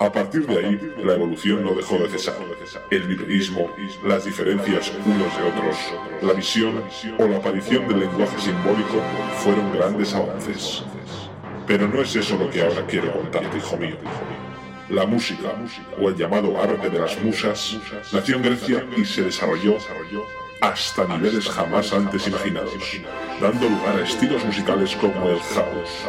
A partir de ahí, la evolución no dejó de cesar. El bipedismo, las diferencias unos de otros, la visión o la aparición del lenguaje simbólico fueron grandes avances. Pero no es eso lo que ahora quiero contarte, hijo mío. La música, o el llamado arte de las musas, nació en Grecia y se desarrolló hasta niveles jamás antes imaginados, dando lugar a estilos musicales como el house,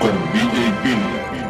con DJ Bill.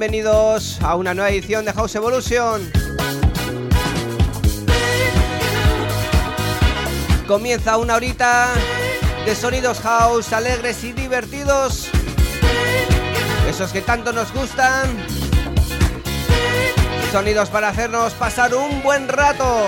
Bienvenidos a una nueva edición de House Evolution. Comienza una horita de sonidos house alegres y divertidos. Esos que tanto nos gustan. Sonidos para hacernos pasar un buen rato.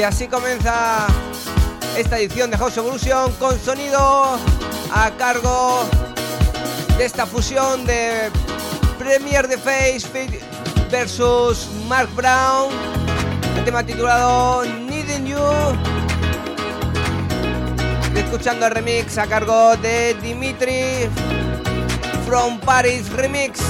Y así comienza esta edición de House Evolution con sonido a cargo de esta fusión de Premier de Face versus Mark Brown. El tema titulado Needing You. escuchando el remix a cargo de Dimitri From Paris Remix.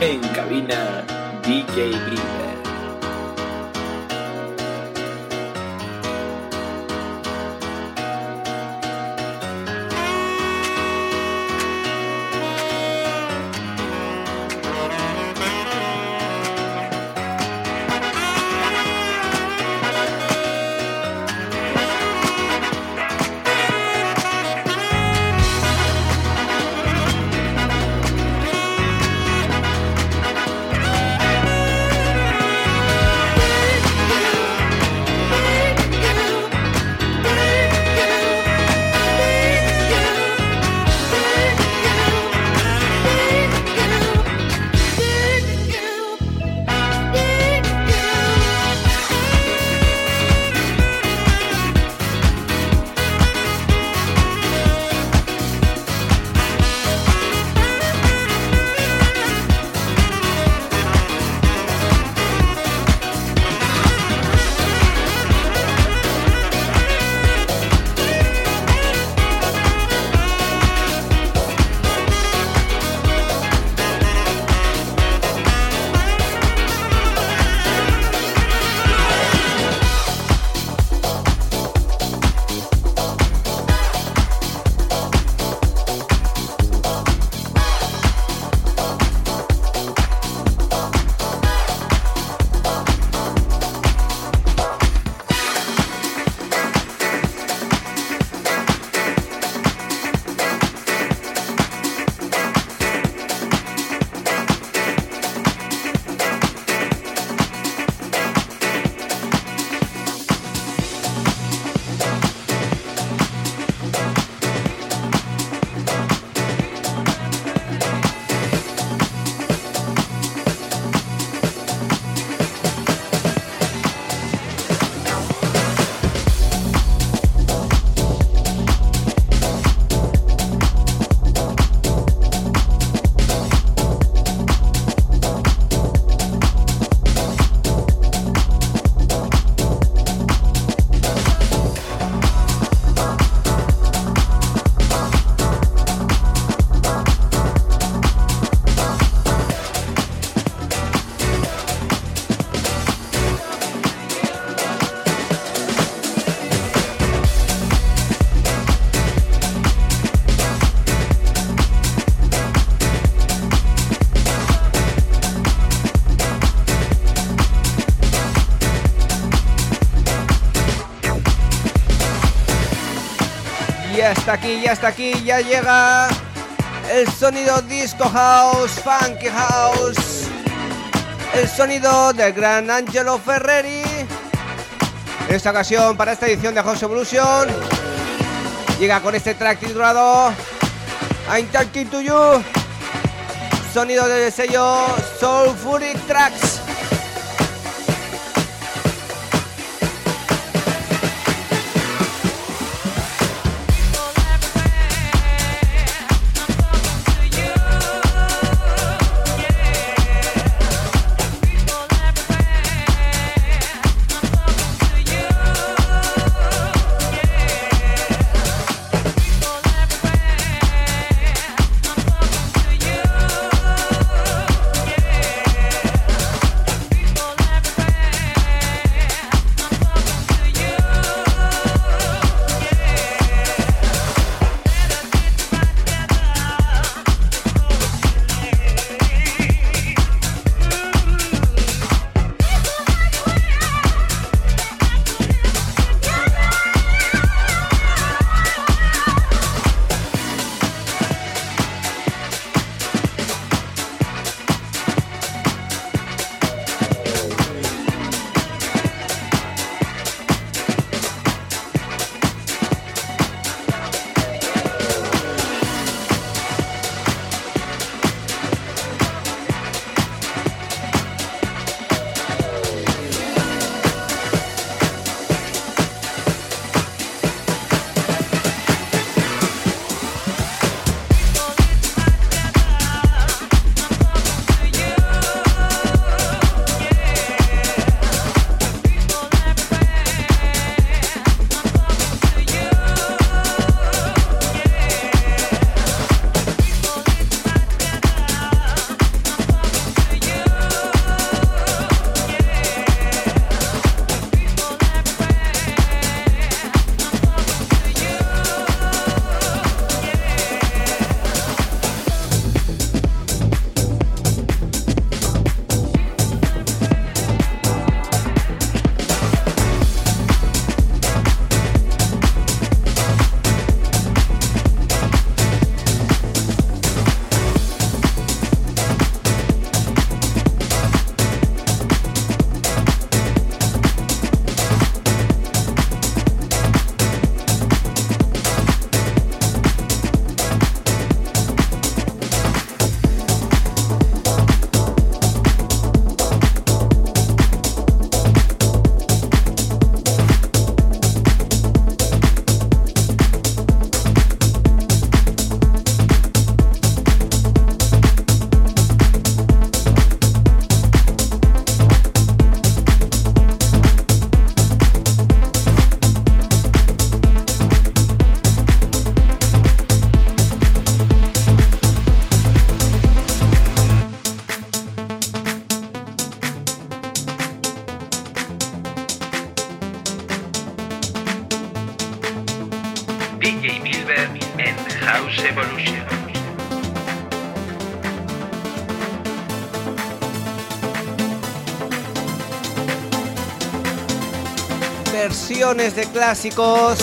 En cabina DJ. Aquí, ya está aquí, ya llega el sonido disco house, funky house, el sonido del gran Angelo Ferreri. En esta ocasión, para esta edición de House Evolution, llega con este track titulado I'm Talking to You, sonido del sello Soul Fury Tracks. De clásicos.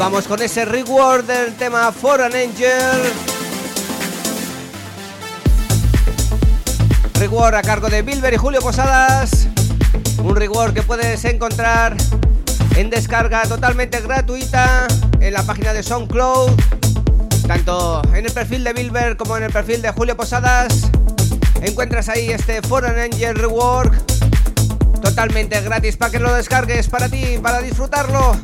Vamos con ese reward del tema For an Angel. Reward a cargo de Bilber y Julio Posadas. Un reward que puedes encontrar en descarga totalmente gratuita en la página de SoundCloud, tanto en el perfil de Bilber como en el perfil de Julio Posadas. Encuentras ahí este Foreign Angel Rework totalmente gratis para que lo descargues para ti, para disfrutarlo.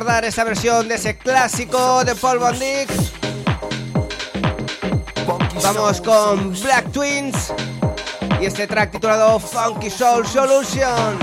recordar esa versión de ese clásico de Paul Van Vamos con Black Twins y este track titulado Funky Soul Solution.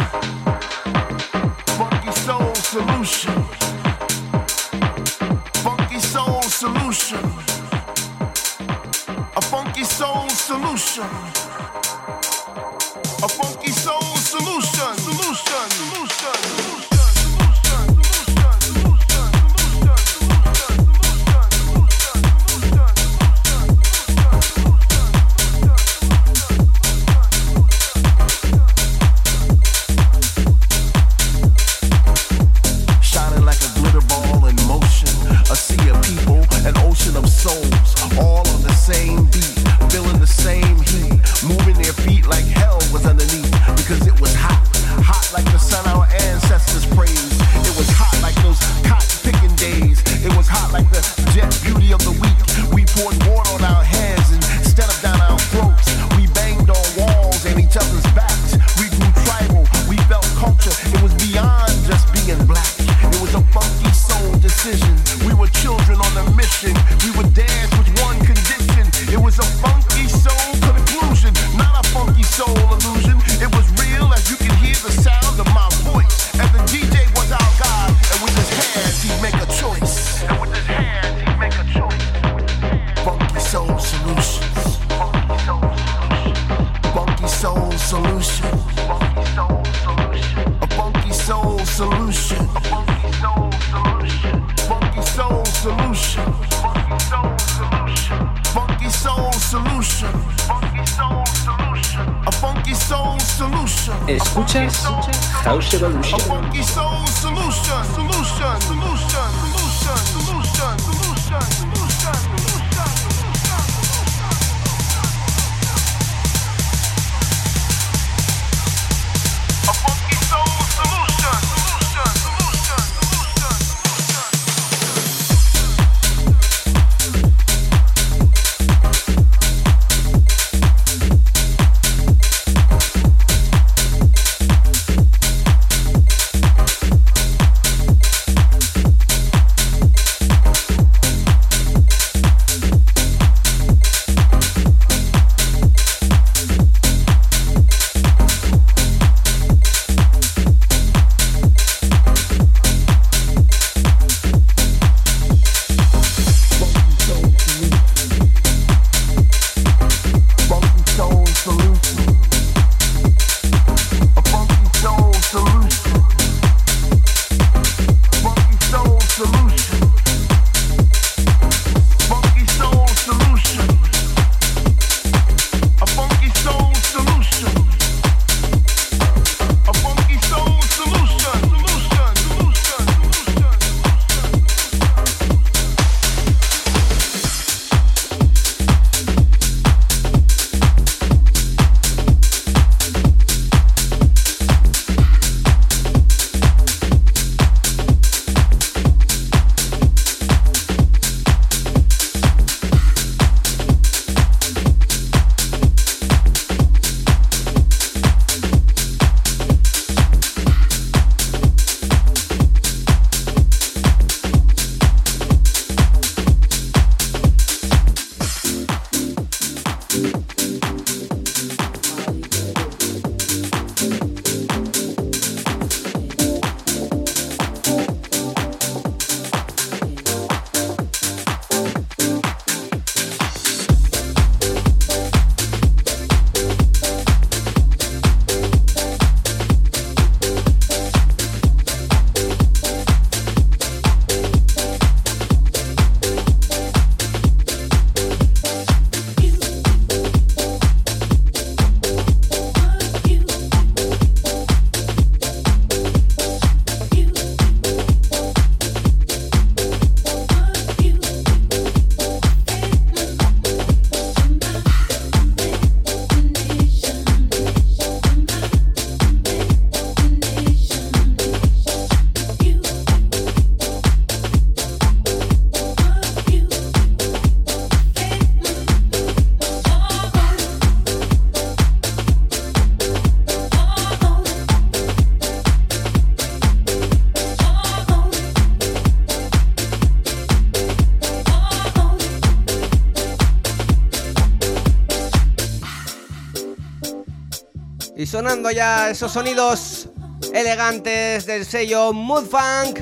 Sonando ya esos sonidos elegantes del sello Mood Funk.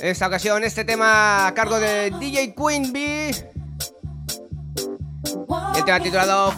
En esta ocasión este tema a cargo de DJ Queen Bee. El tema titulado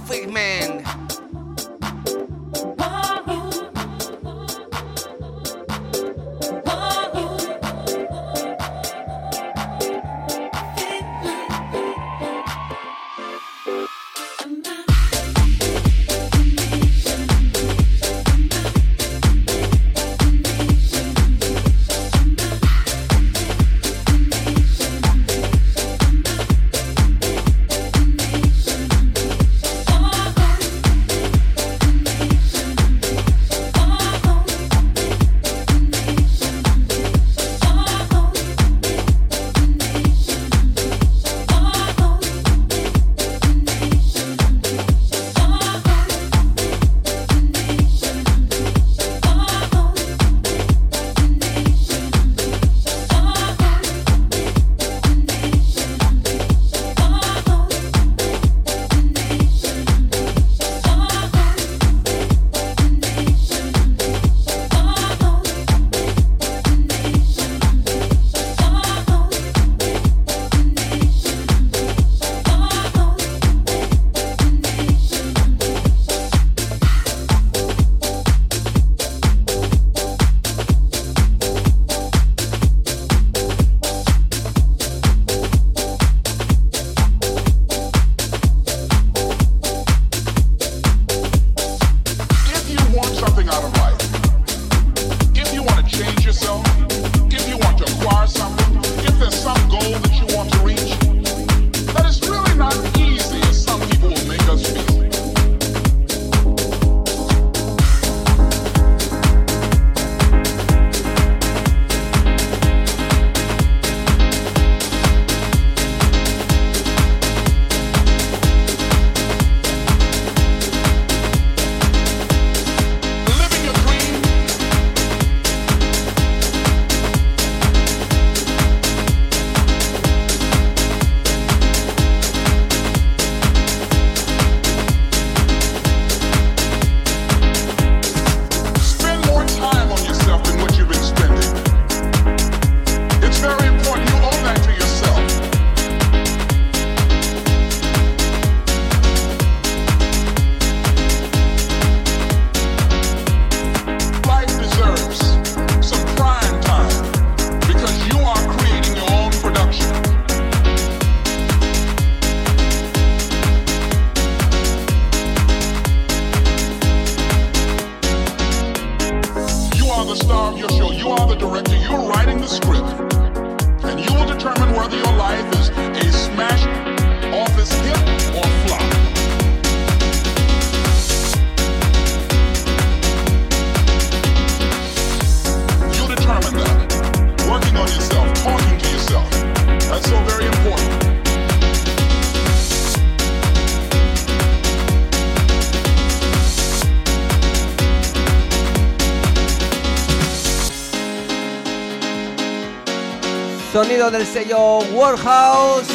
sello Warhouse.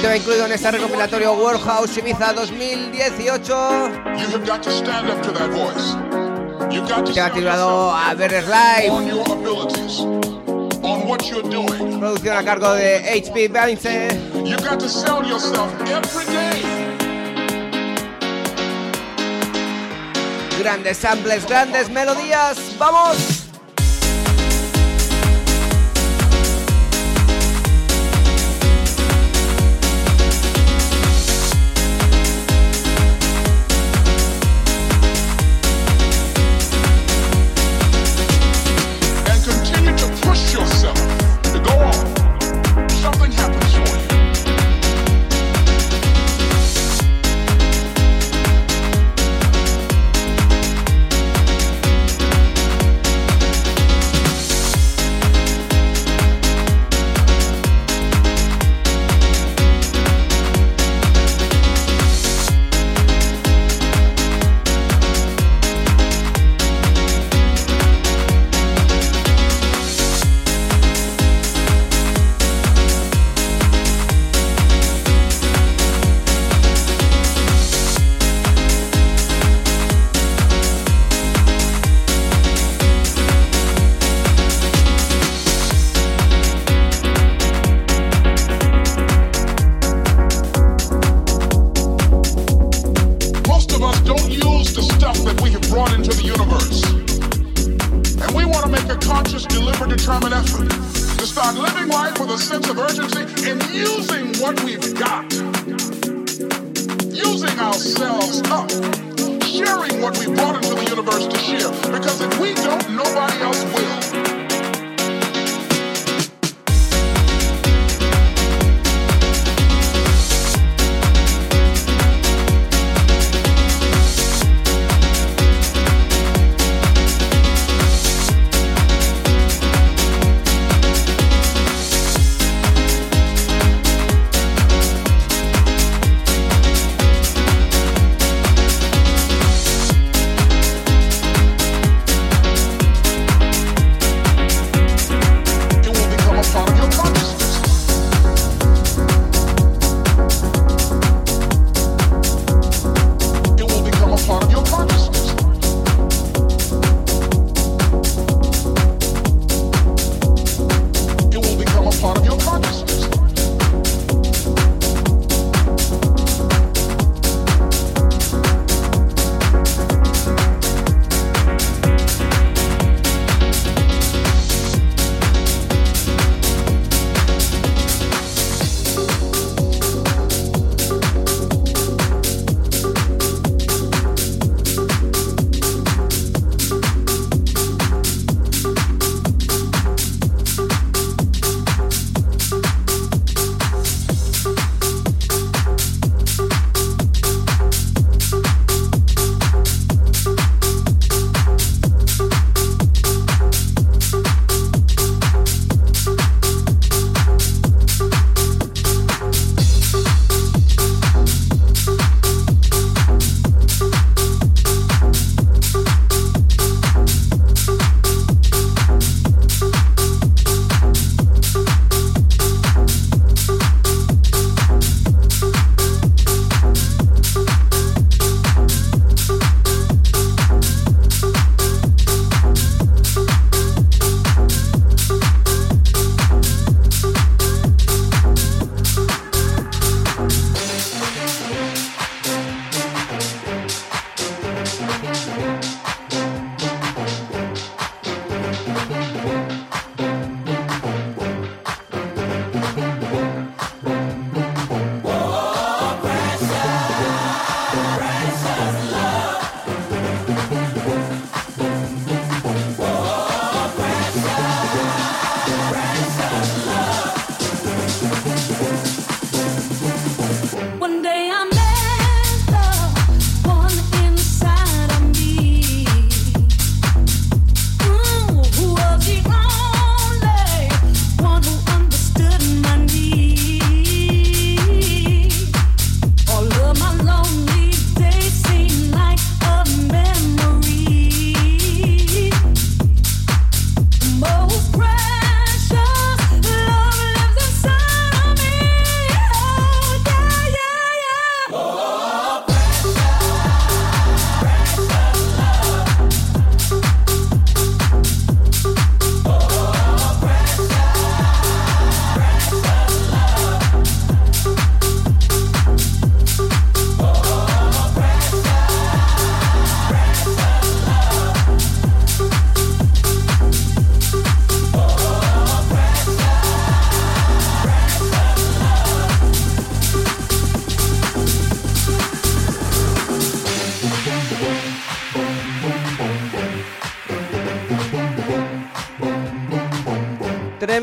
Tema incluido en este recopilatorio Warhouse Ibiza 2018. Tema titulado A Better Life. Producción a cargo de HP Vance. Grandes samples, grandes melodías. ¡Vamos!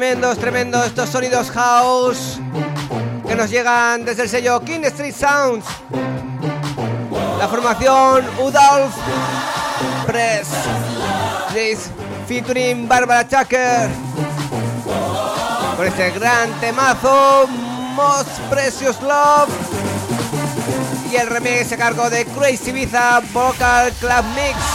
Tremendos, tremendos estos sonidos house que nos llegan desde el sello King Street Sounds. La formación Udolf Press. featuring Barbara Tucker. Con este gran temazo, Most Precious Love. Y el remix a cargo de Crazy Ibiza Vocal Club Mix.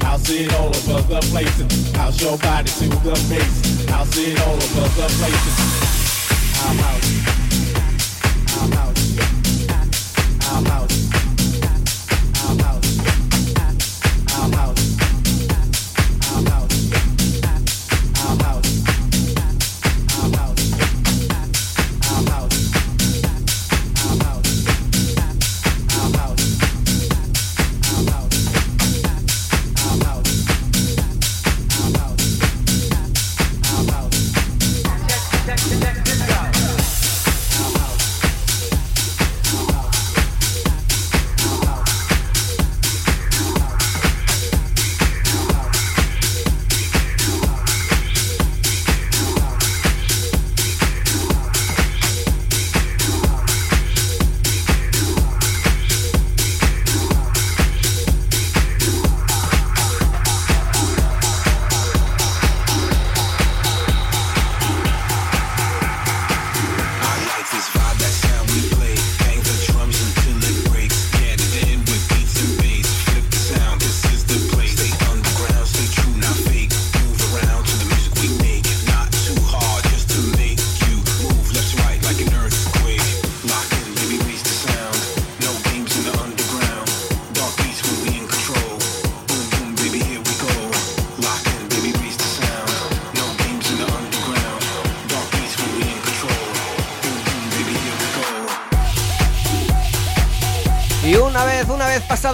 bass. House it all over the place. House your body to the bass. House it all over the place. Our house.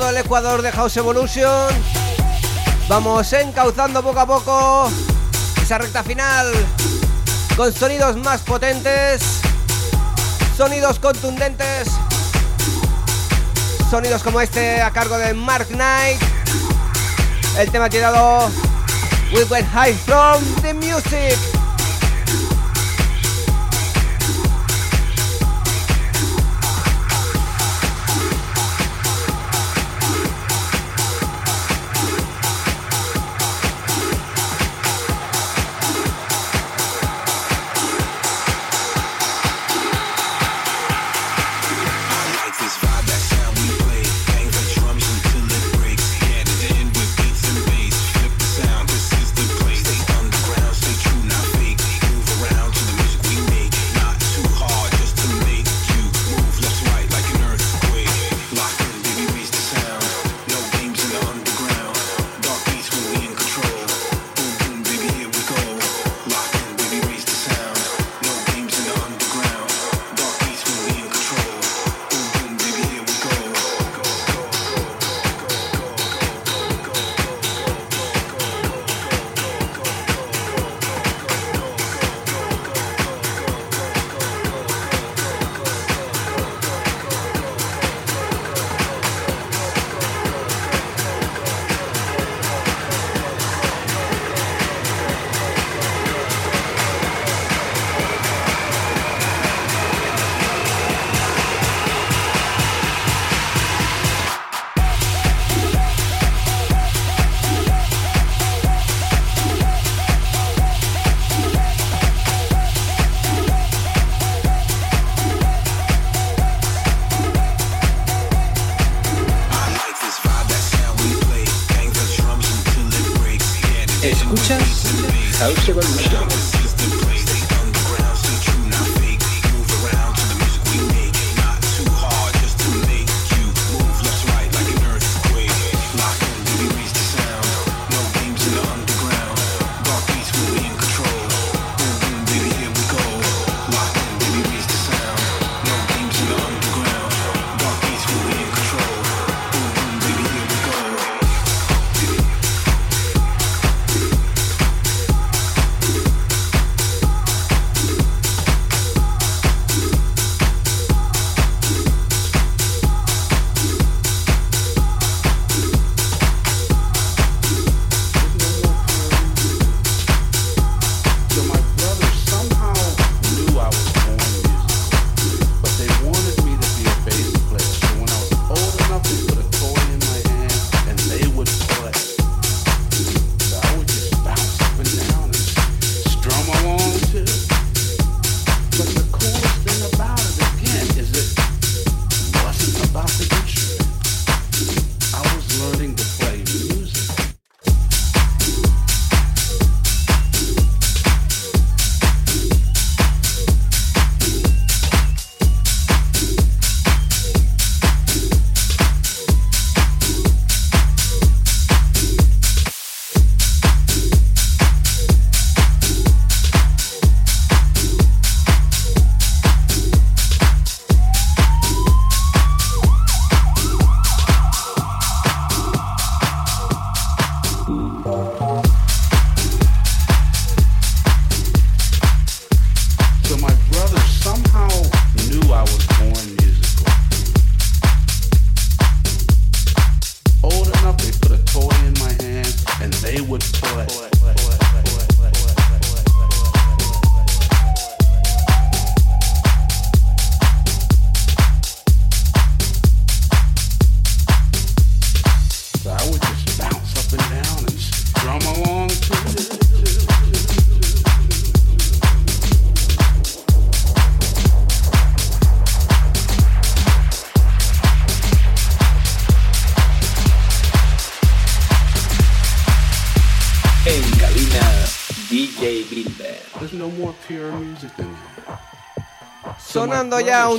El Ecuador de House Evolution. Vamos encauzando poco a poco esa recta final con sonidos más potentes, sonidos contundentes, sonidos como este a cargo de Mark Knight. El tema tirado We Went High from the Music. How should I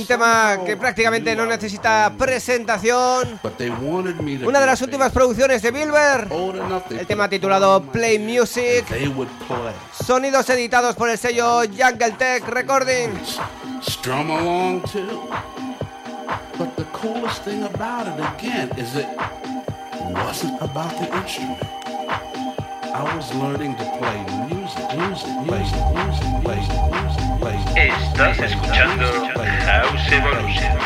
tema que prácticamente no necesita presentación. Una de las últimas producciones de Bilber. El tema titulado Play Music. Sonidos editados por el sello Jungle Tech Recordings. But the coolest thing about it again is it wasn't about the instrument. I was learning to play music, music, music, music, music, music. Estás escuchando House Evolution.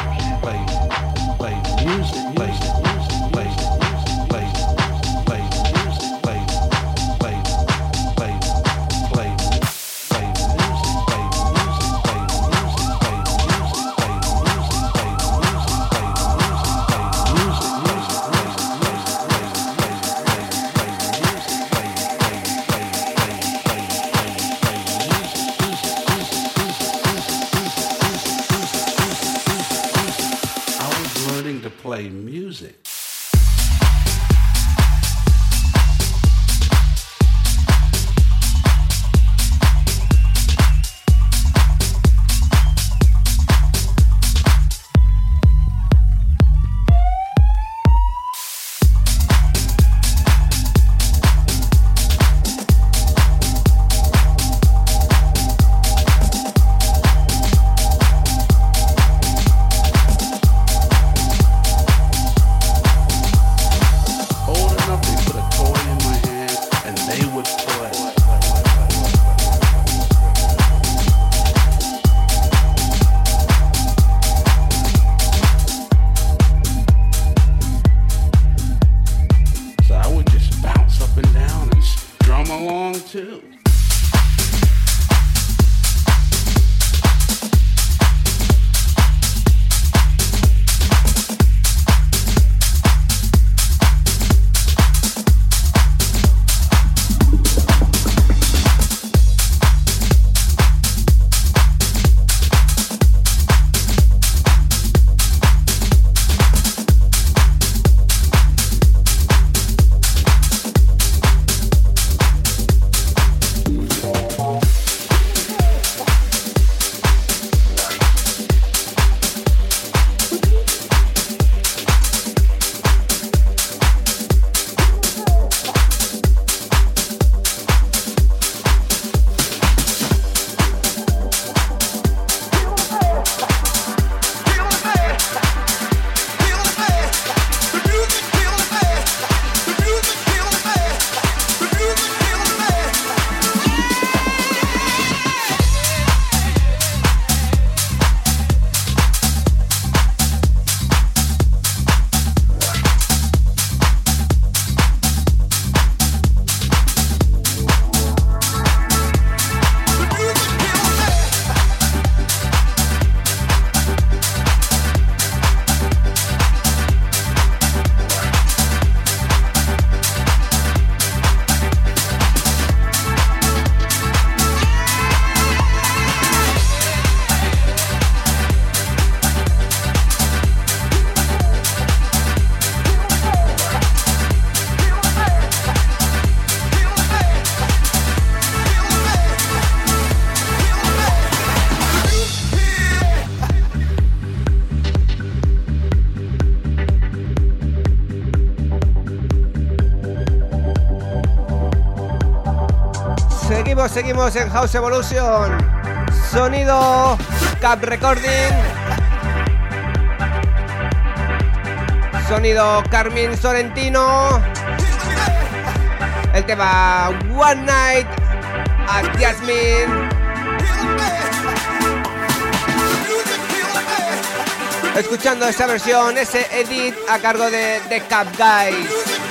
Seguimos, en House Evolution. Sonido Cap Recording. Sonido Carmen Sorrentino. El tema One Night at Jasmine. Escuchando esa versión, ese edit a cargo de The Cap Guys.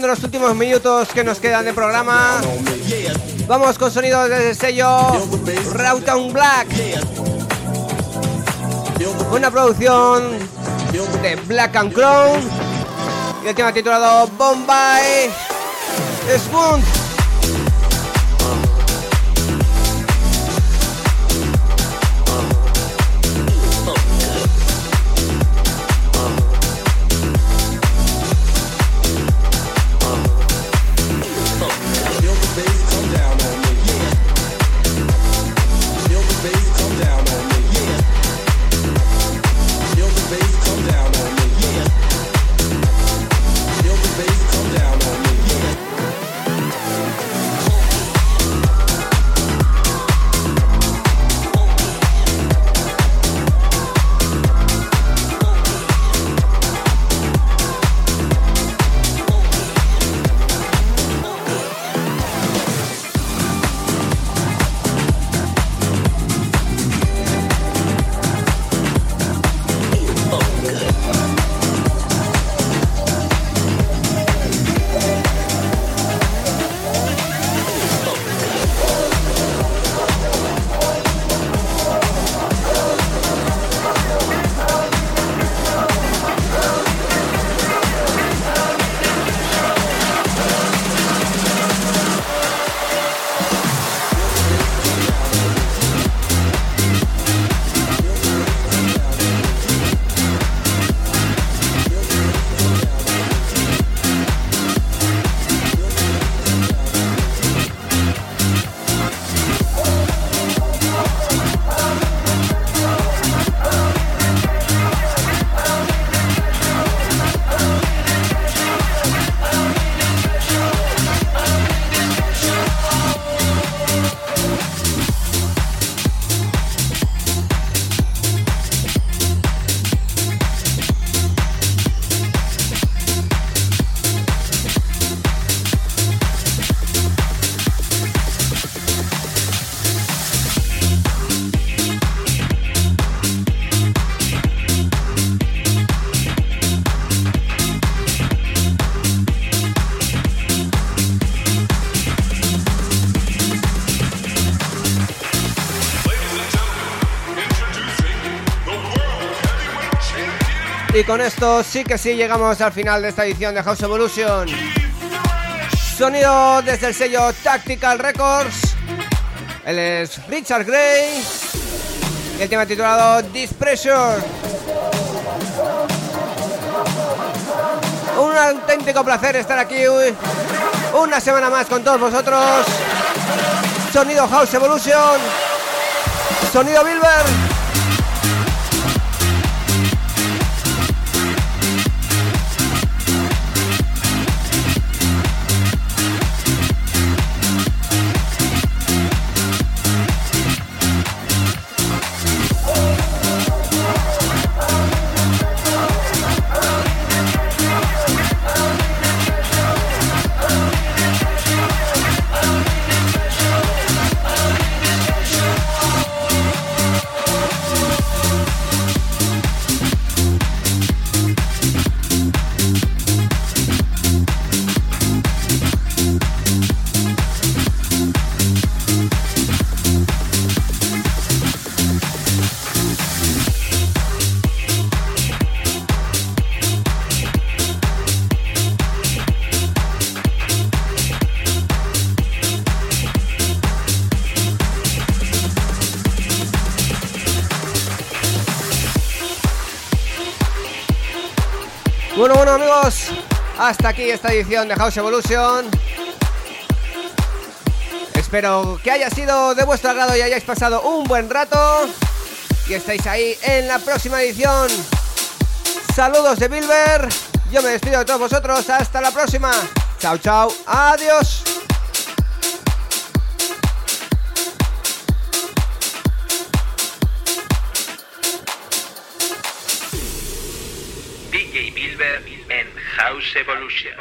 Los últimos minutos que nos quedan de programa, vamos con sonidos desde el sello Routown Black. Una producción de Black and Crown y el tema titulado Bombay Spoon. Y con esto sí que sí llegamos al final de esta edición de House Evolution. Sonido desde el sello Tactical Records. Él es Richard Gray. Y el tema titulado Dispressure. Un auténtico placer estar aquí una semana más con todos vosotros. Sonido House Evolution. Sonido Bilber. Esta edición de House Evolution. Espero que haya sido de vuestro agrado y hayáis pasado un buen rato. Y estáis ahí en la próxima edición. Saludos de Bilber. Yo me despido de todos vosotros. Hasta la próxima. Chao, chao. Adiós. Evolution.